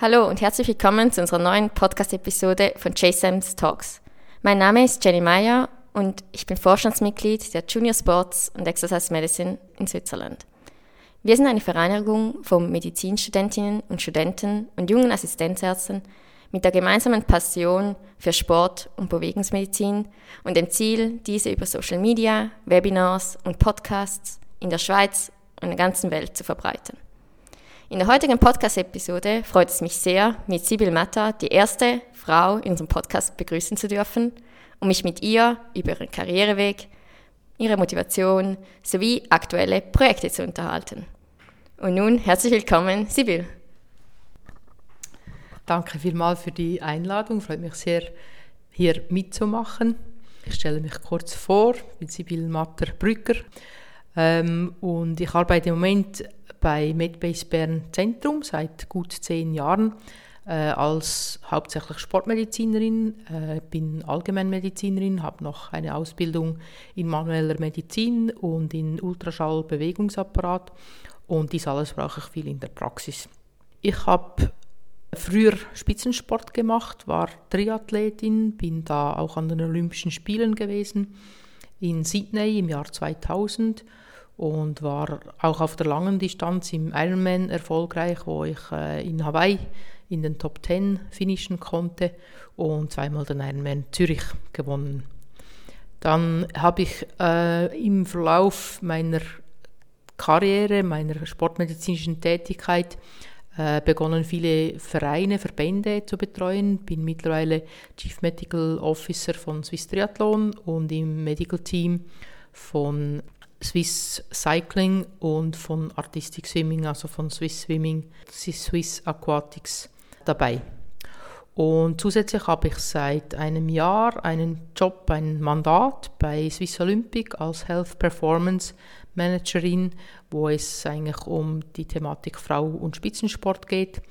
Hallo und herzlich willkommen zu unserer neuen Podcast-Episode von JSAMS Talks. Mein Name ist Jenny Meyer und ich bin Vorstandsmitglied der Junior Sports und Exercise Medicine in Switzerland. Wir sind eine Vereinigung von Medizinstudentinnen und Studenten und jungen Assistenzärzten mit der gemeinsamen Passion für Sport und Bewegungsmedizin und dem Ziel, diese über Social Media, Webinars und Podcasts in der Schweiz und der ganzen Welt zu verbreiten. In der heutigen Podcast-Episode freut es mich sehr, mit Sibyl Matta, die erste Frau in unserem Podcast, begrüßen zu dürfen und mich mit ihr über ihren Karriereweg, ihre Motivation sowie aktuelle Projekte zu unterhalten. Und nun herzlich willkommen, Sibyl. Danke vielmals für die Einladung. Freut mich sehr, hier mitzumachen. Ich stelle mich kurz vor. Ich bin Sibyl Matter-Brücker ähm, und ich arbeite im Moment bei MedBase Bern Zentrum seit gut zehn Jahren äh, als hauptsächlich Sportmedizinerin, äh, bin Allgemeinmedizinerin, habe noch eine Ausbildung in manueller Medizin und in Ultraschall-Bewegungsapparat und dies alles brauche ich viel in der Praxis. Ich habe früher Spitzensport gemacht, war Triathletin, bin da auch an den Olympischen Spielen gewesen in Sydney im Jahr 2000 und war auch auf der langen Distanz im Ironman erfolgreich, wo ich äh, in Hawaii in den Top 10 finishen konnte und zweimal den Ironman Zürich gewonnen. Dann habe ich äh, im Verlauf meiner Karriere, meiner sportmedizinischen Tätigkeit äh, begonnen, viele Vereine, Verbände zu betreuen. Bin mittlerweile Chief Medical Officer von Swiss Triathlon und im Medical Team von Swiss Cycling und von Artistic Swimming, also von Swiss Swimming, Swiss Aquatics dabei. Und zusätzlich habe ich seit einem Jahr einen Job, ein Mandat bei Swiss Olympic als Health Performance Managerin, wo es eigentlich um die Thematik Frau und Spitzensport geht.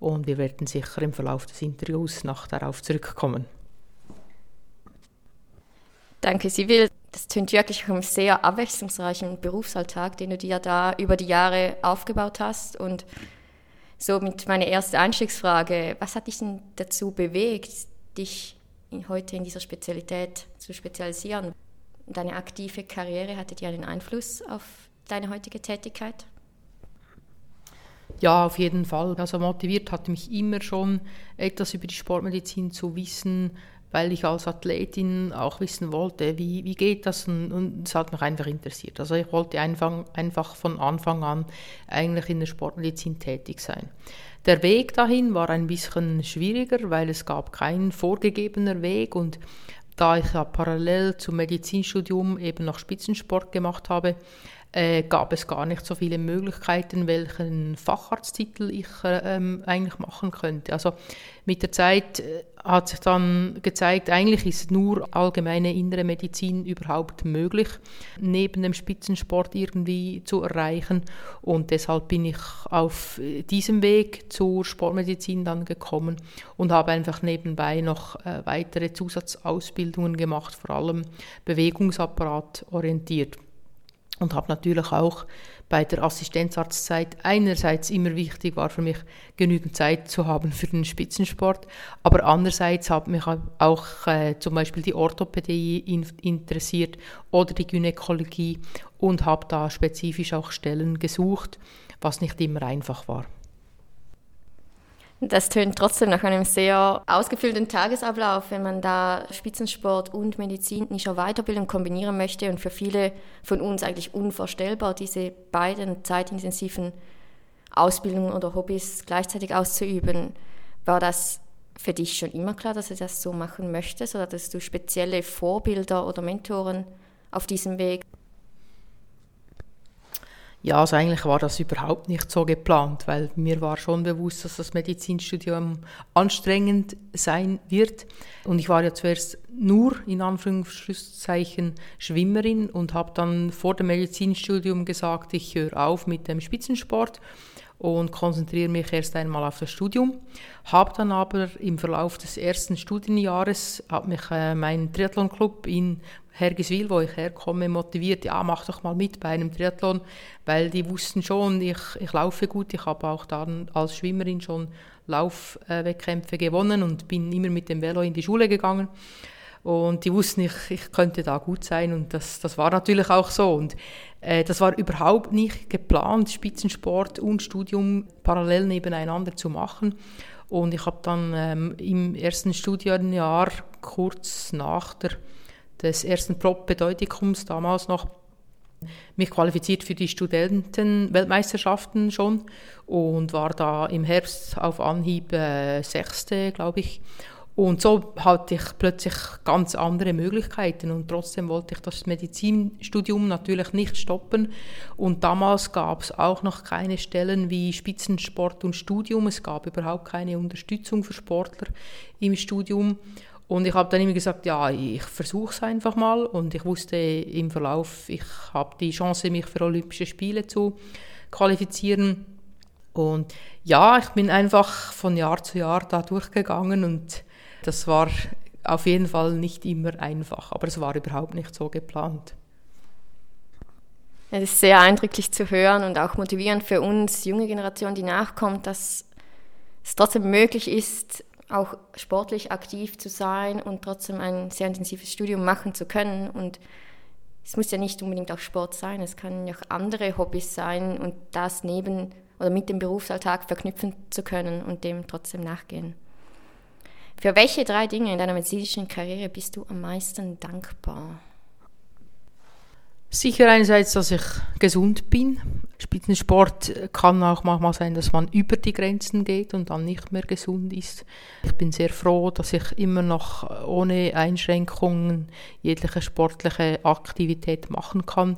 Und wir werden sicher im Verlauf des Interviews noch darauf zurückkommen. Danke, Sibyl. Das tönt wirklich nach einem sehr abwechslungsreichen Berufsalltag, den du dir da über die Jahre aufgebaut hast. Und somit meine erste Einstiegsfrage, was hat dich denn dazu bewegt, dich in, heute in dieser Spezialität zu spezialisieren? Deine aktive Karriere hatte die einen Einfluss auf deine heutige Tätigkeit? Ja, auf jeden Fall. Also motiviert hat mich immer schon, etwas über die Sportmedizin zu wissen, weil ich als Athletin auch wissen wollte, wie, wie geht das und, es hat mich einfach interessiert. Also ich wollte einfach, einfach von Anfang an eigentlich in der Sportmedizin tätig sein. Der Weg dahin war ein bisschen schwieriger, weil es gab keinen vorgegebener Weg und da ich ja parallel zum Medizinstudium eben noch Spitzensport gemacht habe, äh, gab es gar nicht so viele Möglichkeiten, welchen Facharzttitel ich äh, ähm, eigentlich machen könnte. Also mit der Zeit äh, hat sich dann gezeigt, eigentlich ist nur allgemeine innere Medizin überhaupt möglich, neben dem Spitzensport irgendwie zu erreichen. Und deshalb bin ich auf diesem Weg zur Sportmedizin dann gekommen und habe einfach nebenbei noch äh, weitere Zusatzausbildungen gemacht, vor allem Bewegungsapparat orientiert und habe natürlich auch bei der Assistenzarztzeit einerseits immer wichtig war für mich genügend Zeit zu haben für den Spitzensport, aber andererseits hat mich auch äh, zum Beispiel die Orthopädie in, interessiert oder die Gynäkologie und habe da spezifisch auch Stellen gesucht, was nicht immer einfach war. Das tönt trotzdem nach einem sehr ausgefüllten Tagesablauf, wenn man da Spitzensport und medizinische Weiterbildung kombinieren möchte und für viele von uns eigentlich unvorstellbar, diese beiden zeitintensiven Ausbildungen oder Hobbys gleichzeitig auszuüben. War das für dich schon immer klar, dass du das so machen möchtest oder dass du spezielle Vorbilder oder Mentoren auf diesem Weg ja, also eigentlich war das überhaupt nicht so geplant, weil mir war schon bewusst, dass das Medizinstudium anstrengend sein wird. Und ich war ja zuerst nur in Anführungszeichen Schwimmerin und habe dann vor dem Medizinstudium gesagt, ich höre auf mit dem Spitzensport und konzentriere mich erst einmal auf das Studium. Habe dann aber im Verlauf des ersten Studienjahres hat mich äh, mein Triathlonclub in Hergiswil, wo ich herkomme, motiviert, ja, mach doch mal mit bei einem Triathlon, weil die wussten schon, ich, ich laufe gut, ich habe auch dann als Schwimmerin schon Laufwettkämpfe gewonnen und bin immer mit dem Velo in die Schule gegangen. Und die wussten, ich, ich könnte da gut sein und das, das war natürlich auch so. Und äh, das war überhaupt nicht geplant, Spitzensport und Studium parallel nebeneinander zu machen. Und ich habe dann ähm, im ersten Studienjahr, kurz nach der, des ersten Prop-Bedeutikums damals noch, mich qualifiziert für die Studentenweltmeisterschaften schon und war da im Herbst auf Anhieb äh, Sechste, glaube ich. Und so hatte ich plötzlich ganz andere Möglichkeiten und trotzdem wollte ich das Medizinstudium natürlich nicht stoppen. Und damals gab es auch noch keine Stellen wie Spitzensport und Studium. Es gab überhaupt keine Unterstützung für Sportler im Studium. Und ich habe dann immer gesagt, ja, ich versuche es einfach mal. Und ich wusste im Verlauf, ich habe die Chance, mich für Olympische Spiele zu qualifizieren. Und ja, ich bin einfach von Jahr zu Jahr da durchgegangen und das war auf jeden Fall nicht immer einfach, aber es war überhaupt nicht so geplant. Es ist sehr eindrücklich zu hören und auch motivierend für uns, junge Generation, die nachkommt, dass es trotzdem möglich ist, auch sportlich aktiv zu sein und trotzdem ein sehr intensives Studium machen zu können. Und es muss ja nicht unbedingt auch Sport sein, es kann ja auch andere Hobbys sein und das neben oder mit dem Berufsalltag verknüpfen zu können und dem trotzdem nachgehen. Für welche drei Dinge in deiner medizinischen Karriere bist du am meisten dankbar? Sicher einerseits, dass ich gesund bin. Spitzensport kann auch manchmal sein, dass man über die Grenzen geht und dann nicht mehr gesund ist. Ich bin sehr froh, dass ich immer noch ohne Einschränkungen jegliche sportliche Aktivität machen kann.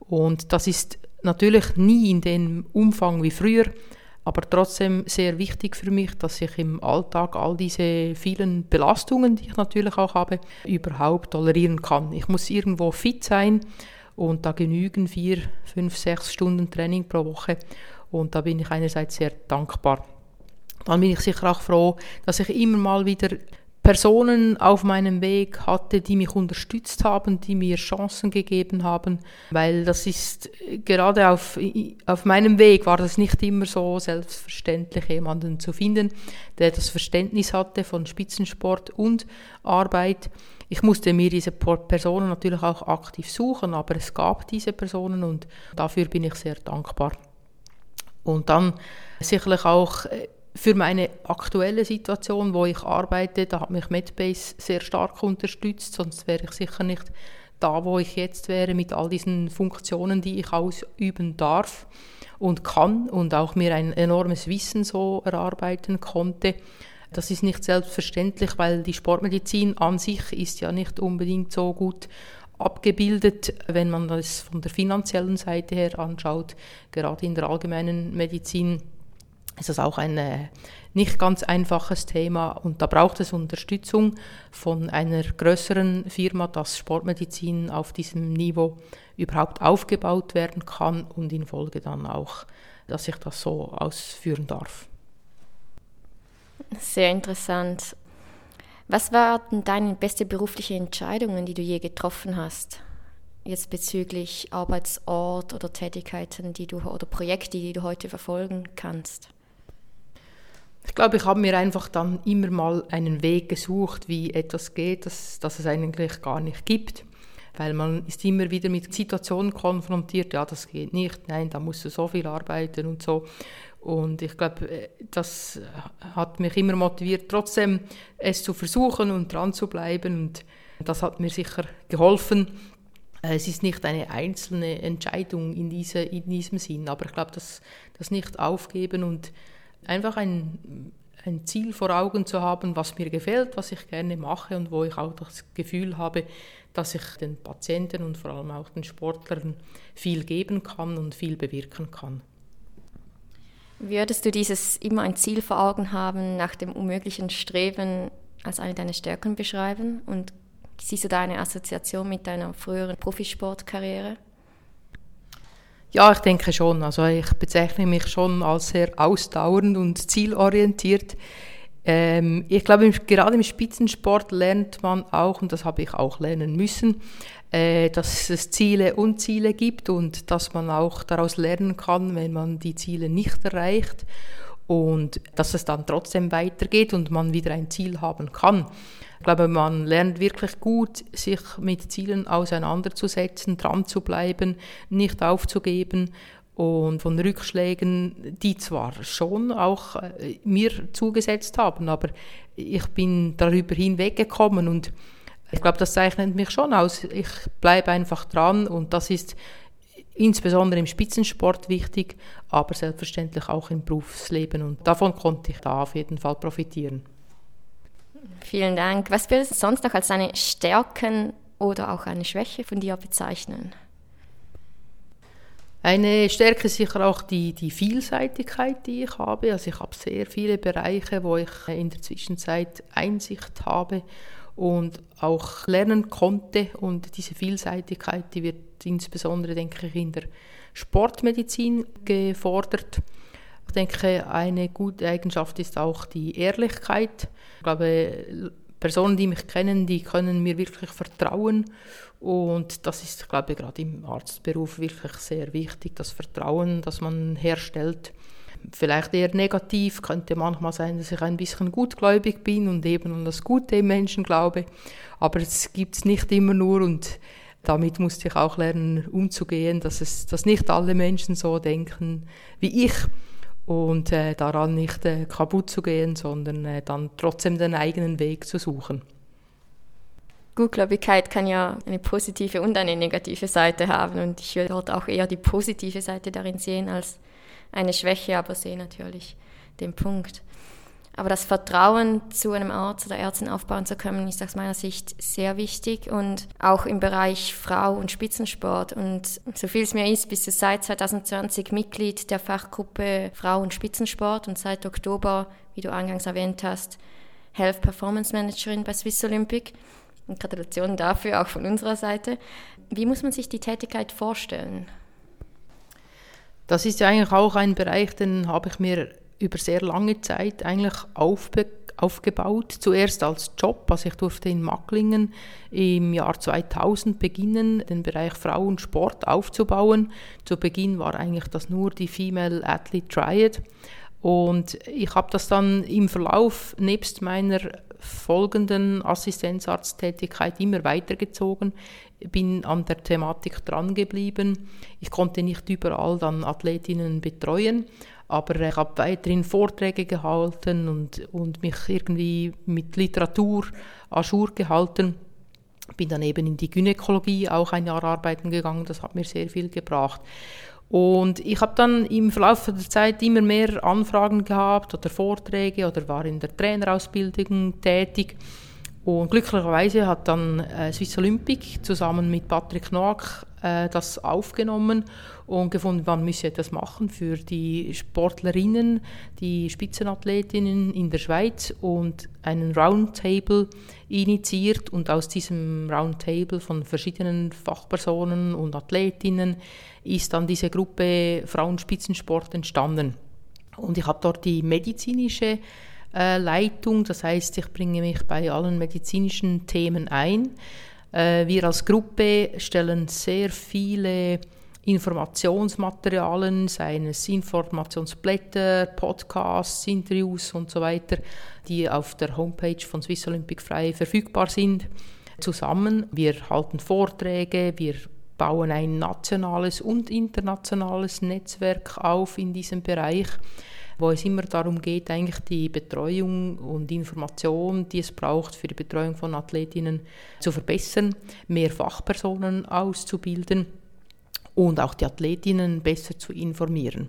Und das ist natürlich nie in dem Umfang wie früher, aber trotzdem sehr wichtig für mich, dass ich im Alltag all diese vielen Belastungen, die ich natürlich auch habe, überhaupt tolerieren kann. Ich muss irgendwo fit sein und da genügen vier, fünf, sechs Stunden Training pro Woche und da bin ich einerseits sehr dankbar. Dann bin ich sicher auch froh, dass ich immer mal wieder Personen auf meinem Weg hatte, die mich unterstützt haben, die mir Chancen gegeben haben, weil das ist gerade auf, auf meinem Weg war das nicht immer so selbstverständlich, jemanden zu finden, der das Verständnis hatte von Spitzensport und Arbeit. Ich musste mir diese Personen natürlich auch aktiv suchen, aber es gab diese Personen und dafür bin ich sehr dankbar. Und dann sicherlich auch äh, für meine aktuelle Situation, wo ich arbeite, da hat mich Medbase sehr stark unterstützt, sonst wäre ich sicher nicht da, wo ich jetzt wäre, mit all diesen Funktionen, die ich ausüben darf und kann und auch mir ein enormes Wissen so erarbeiten konnte. Das ist nicht selbstverständlich, weil die Sportmedizin an sich ist ja nicht unbedingt so gut abgebildet, wenn man das von der finanziellen Seite her anschaut. Gerade in der allgemeinen Medizin ist das auch ein äh, nicht ganz einfaches Thema und da braucht es Unterstützung von einer größeren Firma, dass Sportmedizin auf diesem Niveau überhaupt aufgebaut werden kann und in Folge dann auch, dass ich das so ausführen darf. Sehr interessant. Was waren deine beste berufliche Entscheidungen, die du je getroffen hast? Jetzt bezüglich Arbeitsort oder Tätigkeiten, die du oder Projekte, die du heute verfolgen kannst? Ich glaube, ich habe mir einfach dann immer mal einen Weg gesucht, wie etwas geht, das, das es eigentlich gar nicht gibt. Weil man ist immer wieder mit Situationen konfrontiert, ja, das geht nicht, nein, da musst du so viel arbeiten und so. Und ich glaube, äh, das hat mich immer motiviert, trotzdem es zu versuchen und dran zu bleiben. Und das hat mir sicher geholfen. Äh, es ist nicht eine einzelne Entscheidung in, diese, in diesem Sinn, aber ich glaube, das, das nicht aufgeben und einfach ein, ein Ziel vor Augen zu haben, was mir gefällt, was ich gerne mache und wo ich auch das Gefühl habe, dass ich den Patienten und vor allem auch den Sportlern viel geben kann und viel bewirken kann. Würdest du dieses immer ein Ziel vor Augen haben, nach dem unmöglichen Streben als eine deiner Stärken beschreiben? Und siehst du da eine Assoziation mit deiner früheren Profisportkarriere? Ja, ich denke schon. Also ich bezeichne mich schon als sehr ausdauernd und zielorientiert. Ähm, ich glaube, gerade im Spitzensport lernt man auch, und das habe ich auch lernen müssen, äh, dass es Ziele und Ziele gibt und dass man auch daraus lernen kann, wenn man die Ziele nicht erreicht und dass es dann trotzdem weitergeht und man wieder ein Ziel haben kann. Ich glaube, man lernt wirklich gut, sich mit Zielen auseinanderzusetzen, dran zu bleiben, nicht aufzugeben und von Rückschlägen, die zwar schon auch äh, mir zugesetzt haben, aber ich bin darüber hinweggekommen und ich glaube, das zeichnet mich schon aus. Ich bleibe einfach dran und das ist insbesondere im Spitzensport wichtig, aber selbstverständlich auch im Berufsleben und davon konnte ich da auf jeden Fall profitieren. Vielen Dank. Was würdest du sonst noch als eine Stärken oder auch eine Schwäche von dir bezeichnen? Eine Stärke ist sicher auch die, die Vielseitigkeit, die ich habe. Also ich habe sehr viele Bereiche, wo ich in der Zwischenzeit Einsicht habe und auch lernen konnte. Und diese Vielseitigkeit, die wird insbesondere, denke ich, in der Sportmedizin gefordert. Ich denke, eine gute Eigenschaft ist auch die Ehrlichkeit. Ich glaube, Personen, die mich kennen, die können mir wirklich vertrauen. Und das ist, glaube ich, gerade im Arztberuf wirklich sehr wichtig, das Vertrauen, das man herstellt. Vielleicht eher negativ könnte manchmal sein, dass ich ein bisschen gutgläubig bin und eben an das Gute im Menschen glaube. Aber es gibt es nicht immer nur und damit musste ich auch lernen, umzugehen, dass, es, dass nicht alle Menschen so denken wie ich und äh, daran nicht äh, kaputt zu gehen, sondern äh, dann trotzdem den eigenen Weg zu suchen. Gutgläubigkeit kann ja eine positive und eine negative Seite haben und ich würde dort auch eher die positive Seite darin sehen als eine Schwäche, aber sehe natürlich den Punkt. Aber das Vertrauen zu einem Arzt oder Ärztin aufbauen zu können, ist aus meiner Sicht sehr wichtig und auch im Bereich Frau und Spitzensport. Und so viel es mir ist, bist du seit 2020 Mitglied der Fachgruppe Frau und Spitzensport und seit Oktober, wie du eingangs erwähnt hast, Health Performance Managerin bei Swiss Olympic. Und Gratulation dafür auch von unserer Seite. Wie muss man sich die Tätigkeit vorstellen? Das ist ja eigentlich auch ein Bereich, den habe ich mir über sehr lange Zeit eigentlich aufbe aufgebaut. Zuerst als Job, also ich durfte in Macklingen im Jahr 2000 beginnen, den Bereich Frauensport aufzubauen. Zu Beginn war eigentlich das nur die Female Athlete Triad. Und ich habe das dann im Verlauf nebst meiner folgenden Assistenzarzttätigkeit immer weitergezogen, bin an der Thematik dran geblieben. Ich konnte nicht überall dann Athletinnen betreuen, aber ich habe weiterhin Vorträge gehalten und, und mich irgendwie mit Literatur ajour gehalten. Bin dann eben in die Gynäkologie auch ein Jahr arbeiten gegangen, das hat mir sehr viel gebracht. Und ich habe dann im Verlauf der Zeit immer mehr Anfragen gehabt oder Vorträge oder war in der Trainerausbildung tätig. Und glücklicherweise hat dann äh, Swiss Olympic zusammen mit Patrick Noack äh, das aufgenommen und gefunden, man müsse etwas machen für die Sportlerinnen, die Spitzenathletinnen in der Schweiz und einen Roundtable initiiert und aus diesem Roundtable von verschiedenen Fachpersonen und Athletinnen ist dann diese Gruppe Frauenspitzensport entstanden. Und ich habe dort die medizinische äh, Leitung, das heißt, ich bringe mich bei allen medizinischen Themen ein. Äh, wir als Gruppe stellen sehr viele Informationsmaterialien, seien es Informationsblätter, Podcasts, Interviews und so weiter, die auf der Homepage von Swiss Olympic frei verfügbar sind, zusammen. Wir halten Vorträge, wir bauen ein nationales und internationales Netzwerk auf in diesem Bereich wo es immer darum geht, eigentlich die Betreuung und Information, die es braucht für die Betreuung von Athletinnen zu verbessern, mehr Fachpersonen auszubilden und auch die Athletinnen besser zu informieren.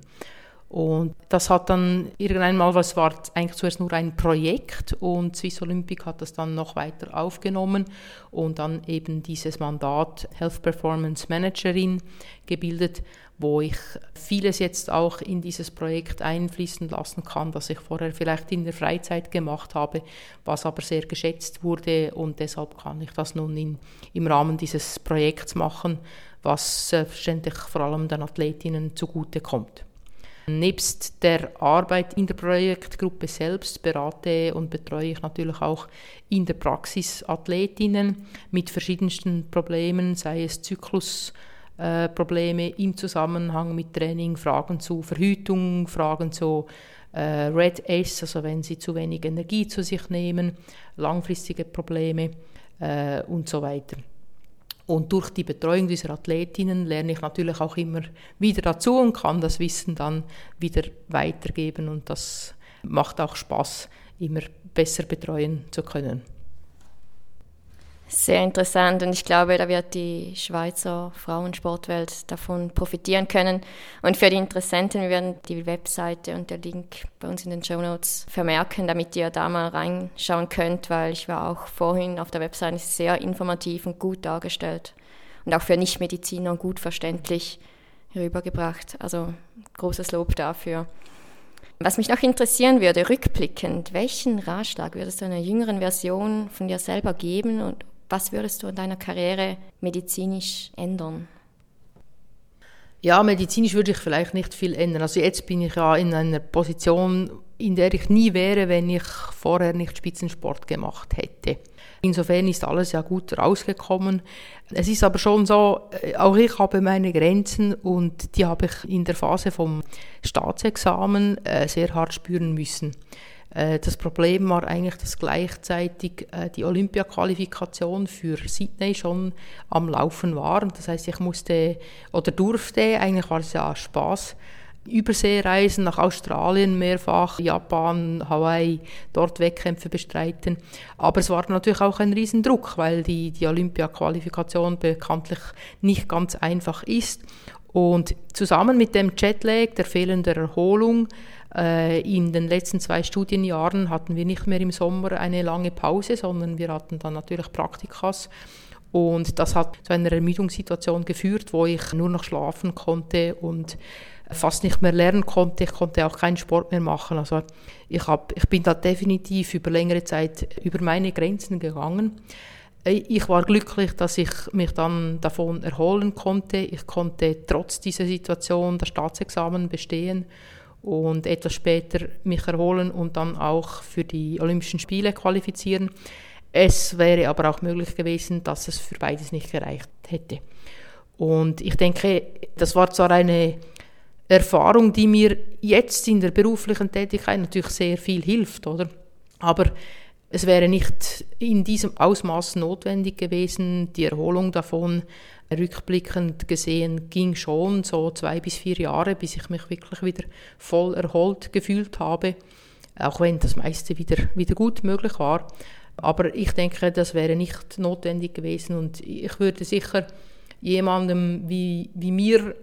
Und das hat dann irgendwann mal, was war eigentlich zuerst nur ein Projekt und Swiss Olympic hat das dann noch weiter aufgenommen und dann eben dieses Mandat Health Performance Managerin gebildet, wo ich vieles jetzt auch in dieses Projekt einfließen lassen kann, das ich vorher vielleicht in der Freizeit gemacht habe, was aber sehr geschätzt wurde und deshalb kann ich das nun in, im Rahmen dieses Projekts machen, was selbstverständlich vor allem den Athletinnen zugute kommt. Nebst der Arbeit in der Projektgruppe selbst berate und betreue ich natürlich auch in der Praxis Athletinnen mit verschiedensten Problemen, sei es Zyklusprobleme im Zusammenhang mit Training, Fragen zu Verhütung, Fragen zu äh, Red S, also wenn sie zu wenig Energie zu sich nehmen, langfristige Probleme äh, und so weiter. Und durch die Betreuung dieser Athletinnen lerne ich natürlich auch immer wieder dazu und kann das Wissen dann wieder weitergeben. Und das macht auch Spaß, immer besser betreuen zu können. Sehr interessant und ich glaube, da wird die Schweizer Frauensportwelt davon profitieren können. Und für die Interessenten, wir werden die Webseite und der Link bei uns in den Show Notes vermerken, damit ihr da mal reinschauen könnt, weil ich war auch vorhin auf der Webseite sehr informativ und gut dargestellt und auch für Nichtmediziner gut verständlich herübergebracht. Also großes Lob dafür. Was mich noch interessieren würde, rückblickend, welchen Ratschlag würdest du einer jüngeren Version von dir selber geben und was würdest du in deiner Karriere medizinisch ändern? Ja, medizinisch würde ich vielleicht nicht viel ändern. Also jetzt bin ich ja in einer Position, in der ich nie wäre, wenn ich vorher nicht Spitzensport gemacht hätte. Insofern ist alles ja gut rausgekommen. Es ist aber schon so, äh, auch ich habe meine Grenzen und die habe ich in der Phase vom Staatsexamen äh, sehr hart spüren müssen. Äh, das Problem war eigentlich, dass gleichzeitig äh, die Olympia-Qualifikation für Sydney schon am Laufen war. Das heißt, ich musste oder durfte, eigentlich war es ja Spaß, Überseereisen nach Australien mehrfach, Japan, Hawaii, dort Wettkämpfe bestreiten. Aber es war natürlich auch ein Riesendruck, weil die, die Olympia-Qualifikation bekanntlich nicht ganz einfach ist. Und zusammen mit dem Jetlag, der fehlenden Erholung, in den letzten zwei Studienjahren hatten wir nicht mehr im Sommer eine lange Pause, sondern wir hatten dann natürlich Praktikas. Und das hat zu einer Ermüdungssituation geführt, wo ich nur noch schlafen konnte und fast nicht mehr lernen konnte. Ich konnte auch keinen Sport mehr machen. Also ich, hab, ich bin da definitiv über längere Zeit über meine Grenzen gegangen. Ich war glücklich, dass ich mich dann davon erholen konnte. Ich konnte trotz dieser Situation das Staatsexamen bestehen und etwas später mich erholen und dann auch für die Olympischen Spiele qualifizieren. Es wäre aber auch möglich gewesen, dass es für beides nicht gereicht hätte. Und ich denke, das war zwar eine Erfahrung, die mir jetzt in der beruflichen Tätigkeit natürlich sehr viel hilft, oder? Aber es wäre nicht in diesem Ausmaß notwendig gewesen, die Erholung davon rückblickend gesehen ging schon so zwei bis vier Jahre, bis ich mich wirklich wieder voll erholt gefühlt habe, auch wenn das meiste wieder, wieder gut möglich war. Aber ich denke, das wäre nicht notwendig gewesen und ich würde sicher jemandem wie, wie mir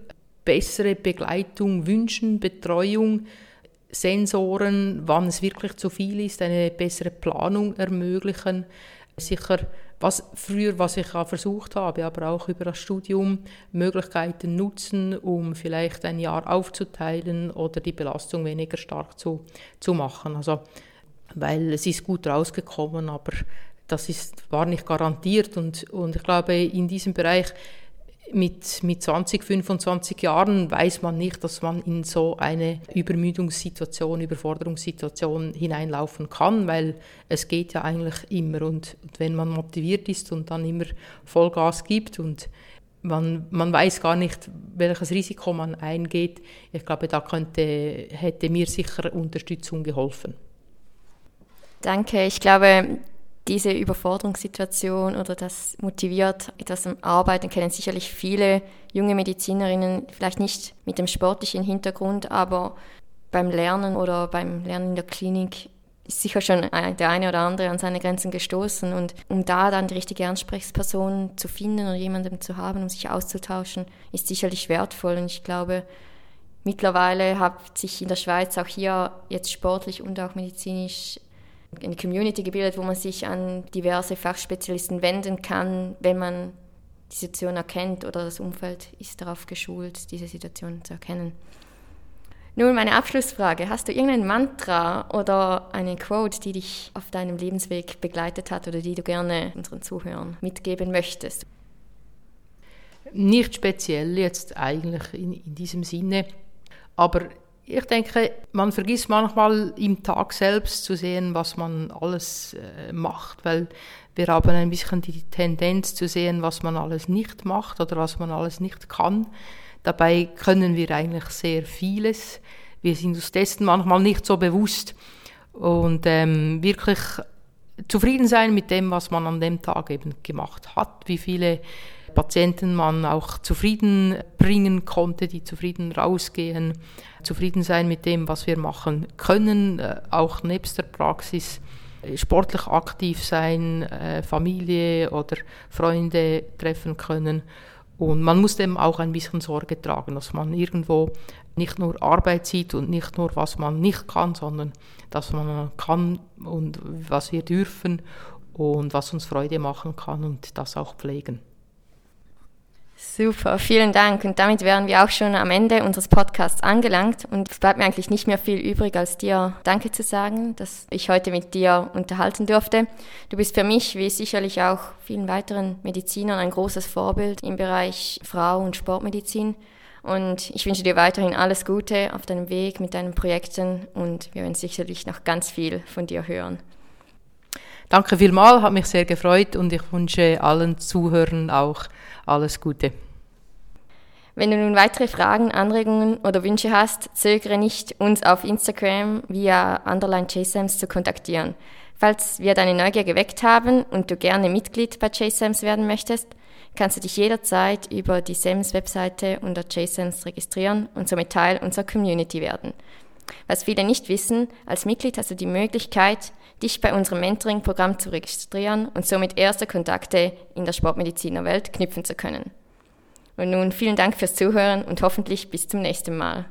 bessere Begleitung wünschen, Betreuung, Sensoren, wann es wirklich zu viel ist, eine bessere Planung ermöglichen, sicher was früher, was ich auch versucht habe, aber auch über das Studium Möglichkeiten nutzen, um vielleicht ein Jahr aufzuteilen oder die Belastung weniger stark zu, zu machen. Also, weil es ist gut rausgekommen, aber das ist, war nicht garantiert und, und ich glaube, in diesem Bereich mit, mit 20, 25 Jahren weiß man nicht, dass man in so eine Übermüdungssituation, Überforderungssituation hineinlaufen kann, weil es geht ja eigentlich immer. Und, und wenn man motiviert ist und dann immer Vollgas gibt und man, man weiß gar nicht, welches Risiko man eingeht, ich glaube, da könnte, hätte mir sicher Unterstützung geholfen. Danke. Ich glaube, diese Überforderungssituation oder das motiviert etwas am Arbeiten kennen sicherlich viele junge Medizinerinnen, vielleicht nicht mit dem sportlichen Hintergrund, aber beim Lernen oder beim Lernen in der Klinik ist sicher schon der eine oder andere an seine Grenzen gestoßen. Und um da dann die richtige Ansprechperson zu finden oder jemandem zu haben, um sich auszutauschen, ist sicherlich wertvoll. Und ich glaube, mittlerweile hat sich in der Schweiz auch hier jetzt sportlich und auch medizinisch eine Community gebildet, wo man sich an diverse Fachspezialisten wenden kann, wenn man die Situation erkennt oder das Umfeld ist darauf geschult, diese Situation zu erkennen. Nun meine Abschlussfrage. Hast du irgendein Mantra oder eine Quote, die dich auf deinem Lebensweg begleitet hat oder die du gerne unseren Zuhörern mitgeben möchtest? nicht speziell jetzt eigentlich in, in diesem Sinne, aber ich denke, man vergisst manchmal im Tag selbst zu sehen, was man alles äh, macht, weil wir haben ein bisschen die Tendenz zu sehen, was man alles nicht macht oder was man alles nicht kann. Dabei können wir eigentlich sehr vieles. Wir sind uns dessen manchmal nicht so bewusst und ähm, wirklich zufrieden sein mit dem, was man an dem Tag eben gemacht hat, wie viele Patienten man auch zufrieden bringen konnte, die zufrieden rausgehen, zufrieden sein mit dem, was wir machen können, äh, auch nebst der Praxis äh, sportlich aktiv sein, äh, Familie oder Freunde treffen können. Und man muss dem auch ein bisschen Sorge tragen, dass man irgendwo nicht nur Arbeit sieht und nicht nur, was man nicht kann, sondern dass man kann und was wir dürfen und was uns Freude machen kann und das auch pflegen. Super, vielen Dank. Und damit wären wir auch schon am Ende unseres Podcasts angelangt. Und es bleibt mir eigentlich nicht mehr viel übrig, als dir Danke zu sagen, dass ich heute mit dir unterhalten durfte. Du bist für mich, wie sicherlich auch vielen weiteren Medizinern, ein großes Vorbild im Bereich Frau- und Sportmedizin. Und ich wünsche dir weiterhin alles Gute auf deinem Weg mit deinen Projekten und wir werden sicherlich noch ganz viel von dir hören. Danke vielmals, hat mich sehr gefreut und ich wünsche allen Zuhörern auch alles Gute. Wenn du nun weitere Fragen, Anregungen oder Wünsche hast, zögere nicht, uns auf Instagram via Underline JSAMS zu kontaktieren. Falls wir deine Neugier geweckt haben und du gerne Mitglied bei JSAMS werden möchtest, kannst du dich jederzeit über die SAMS-Webseite unter JSAMS registrieren und somit Teil unserer Community werden. Was viele nicht wissen, als Mitglied hast du die Möglichkeit, dich bei unserem Mentoring-Programm zu registrieren und somit erste Kontakte in der Sportmedizinerwelt knüpfen zu können. Und nun vielen Dank fürs Zuhören und hoffentlich bis zum nächsten Mal.